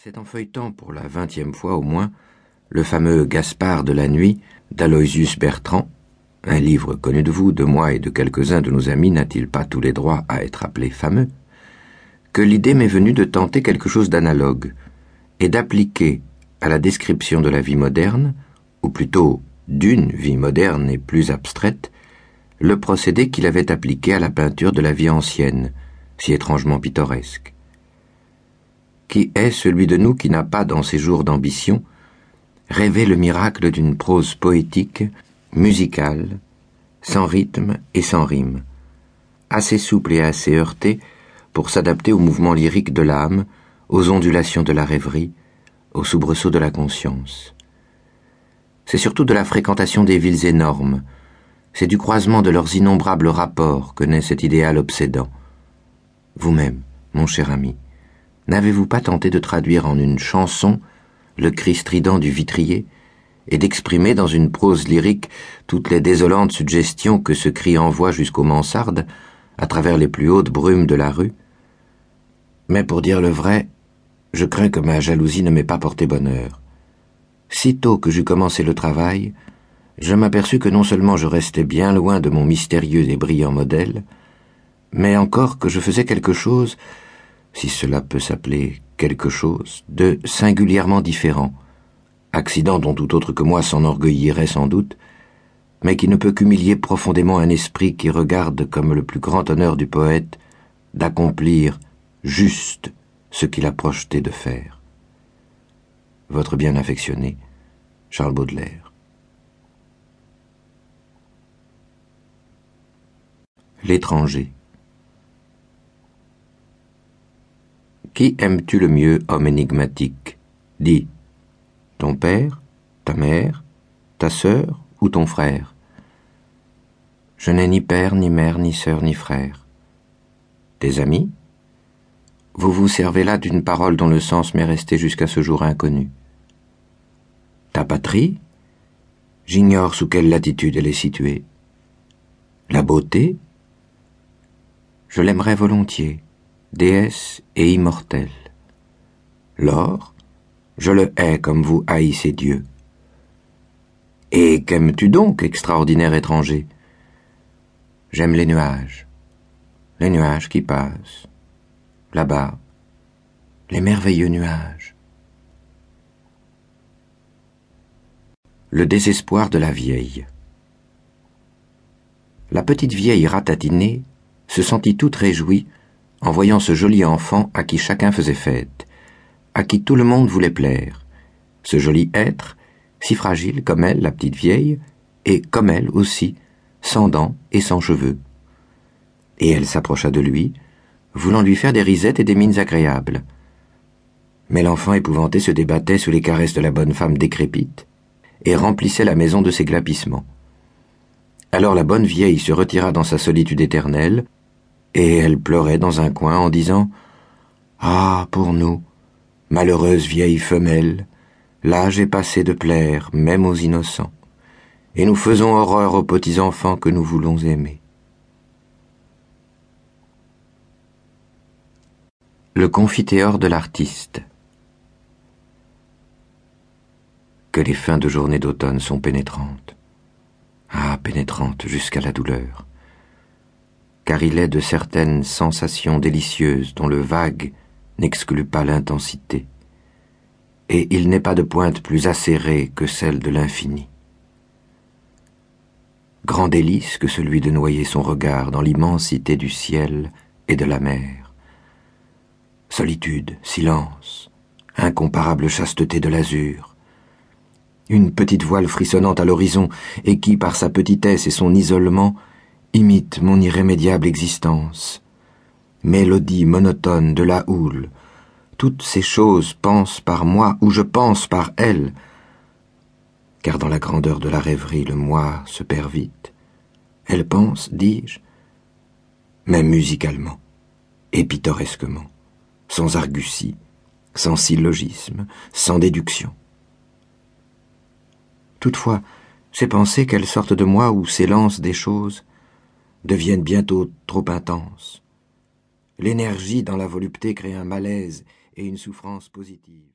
C'est en feuilletant pour la vingtième fois au moins le fameux Gaspard de la nuit d'Aloysius Bertrand, un livre connu de vous, de moi et de quelques-uns de nos amis n'a-t-il pas tous les droits à être appelé fameux, que l'idée m'est venue de tenter quelque chose d'analogue et d'appliquer à la description de la vie moderne, ou plutôt d'une vie moderne et plus abstraite, le procédé qu'il avait appliqué à la peinture de la vie ancienne, si étrangement pittoresque qui est celui de nous qui n'a pas, dans ses jours d'ambition, rêvé le miracle d'une prose poétique, musicale, sans rythme et sans rime, assez souple et assez heurtée pour s'adapter au mouvement lyrique de l'âme, aux ondulations de la rêverie, aux soubresauts de la conscience. C'est surtout de la fréquentation des villes énormes, c'est du croisement de leurs innombrables rapports que naît cet idéal obsédant. Vous-même, mon cher ami, N'avez-vous pas tenté de traduire en une chanson le cri strident du vitrier et d'exprimer dans une prose lyrique toutes les désolantes suggestions que ce cri envoie jusqu'aux mansardes, à travers les plus hautes brumes de la rue? Mais pour dire le vrai, je crains que ma jalousie ne m'ait pas porté bonheur. Sitôt que j'eus commencé le travail, je m'aperçus que non seulement je restais bien loin de mon mystérieux et brillant modèle, mais encore que je faisais quelque chose si cela peut s'appeler quelque chose, de singulièrement différent, accident dont tout autre que moi s'enorgueillirait sans doute, mais qui ne peut qu'humilier profondément un esprit qui regarde comme le plus grand honneur du poète d'accomplir juste ce qu'il a projeté de faire. Votre bien affectionné, Charles Baudelaire. L'étranger. Qui aimes-tu le mieux, homme énigmatique? Dis. Ton père, ta mère, ta sœur ou ton frère? Je n'ai ni père, ni mère, ni sœur, ni frère. Tes amis? Vous vous servez là d'une parole dont le sens m'est resté jusqu'à ce jour inconnu. Ta patrie? J'ignore sous quelle latitude elle est située. La beauté? Je l'aimerais volontiers déesse et immortelle. L'or, je le hais comme vous haïssez Dieu. Et qu'aimes-tu donc, extraordinaire étranger? J'aime les nuages, les nuages qui passent, là-bas, les merveilleux nuages. Le désespoir de la vieille. La petite vieille ratatinée se sentit toute réjouie en voyant ce joli enfant à qui chacun faisait fête, à qui tout le monde voulait plaire, ce joli être, si fragile comme elle, la petite vieille, et comme elle aussi, sans dents et sans cheveux. Et elle s'approcha de lui, voulant lui faire des risettes et des mines agréables. Mais l'enfant épouvanté se débattait sous les caresses de la bonne femme décrépite, et remplissait la maison de ses glapissements. Alors la bonne vieille se retira dans sa solitude éternelle, et elle pleurait dans un coin en disant Ah, pour nous, malheureuse vieille femelle, l'âge est passé de plaire même aux innocents, et nous faisons horreur aux petits enfants que nous voulons aimer. Le confiteor de l'artiste. Que les fins de journée d'automne sont pénétrantes. Ah, pénétrantes jusqu'à la douleur car il est de certaines sensations délicieuses dont le vague n'exclut pas l'intensité, et il n'est pas de pointe plus acérée que celle de l'infini. Grand délice que celui de noyer son regard dans l'immensité du ciel et de la mer. Solitude, silence, incomparable chasteté de l'azur, une petite voile frissonnante à l'horizon et qui, par sa petitesse et son isolement, imite mon irrémédiable existence. Mélodie monotone de la houle, toutes ces choses pensent par moi ou je pense par elles, car dans la grandeur de la rêverie le moi se perd vite. Elle pense, dis-je, mais musicalement et pittoresquement, sans argutie, sans syllogisme, sans déduction. Toutefois, ces pensées qu'elles sortent de moi ou s'élancent des choses deviennent bientôt trop intenses. L'énergie dans la volupté crée un malaise et une souffrance positive.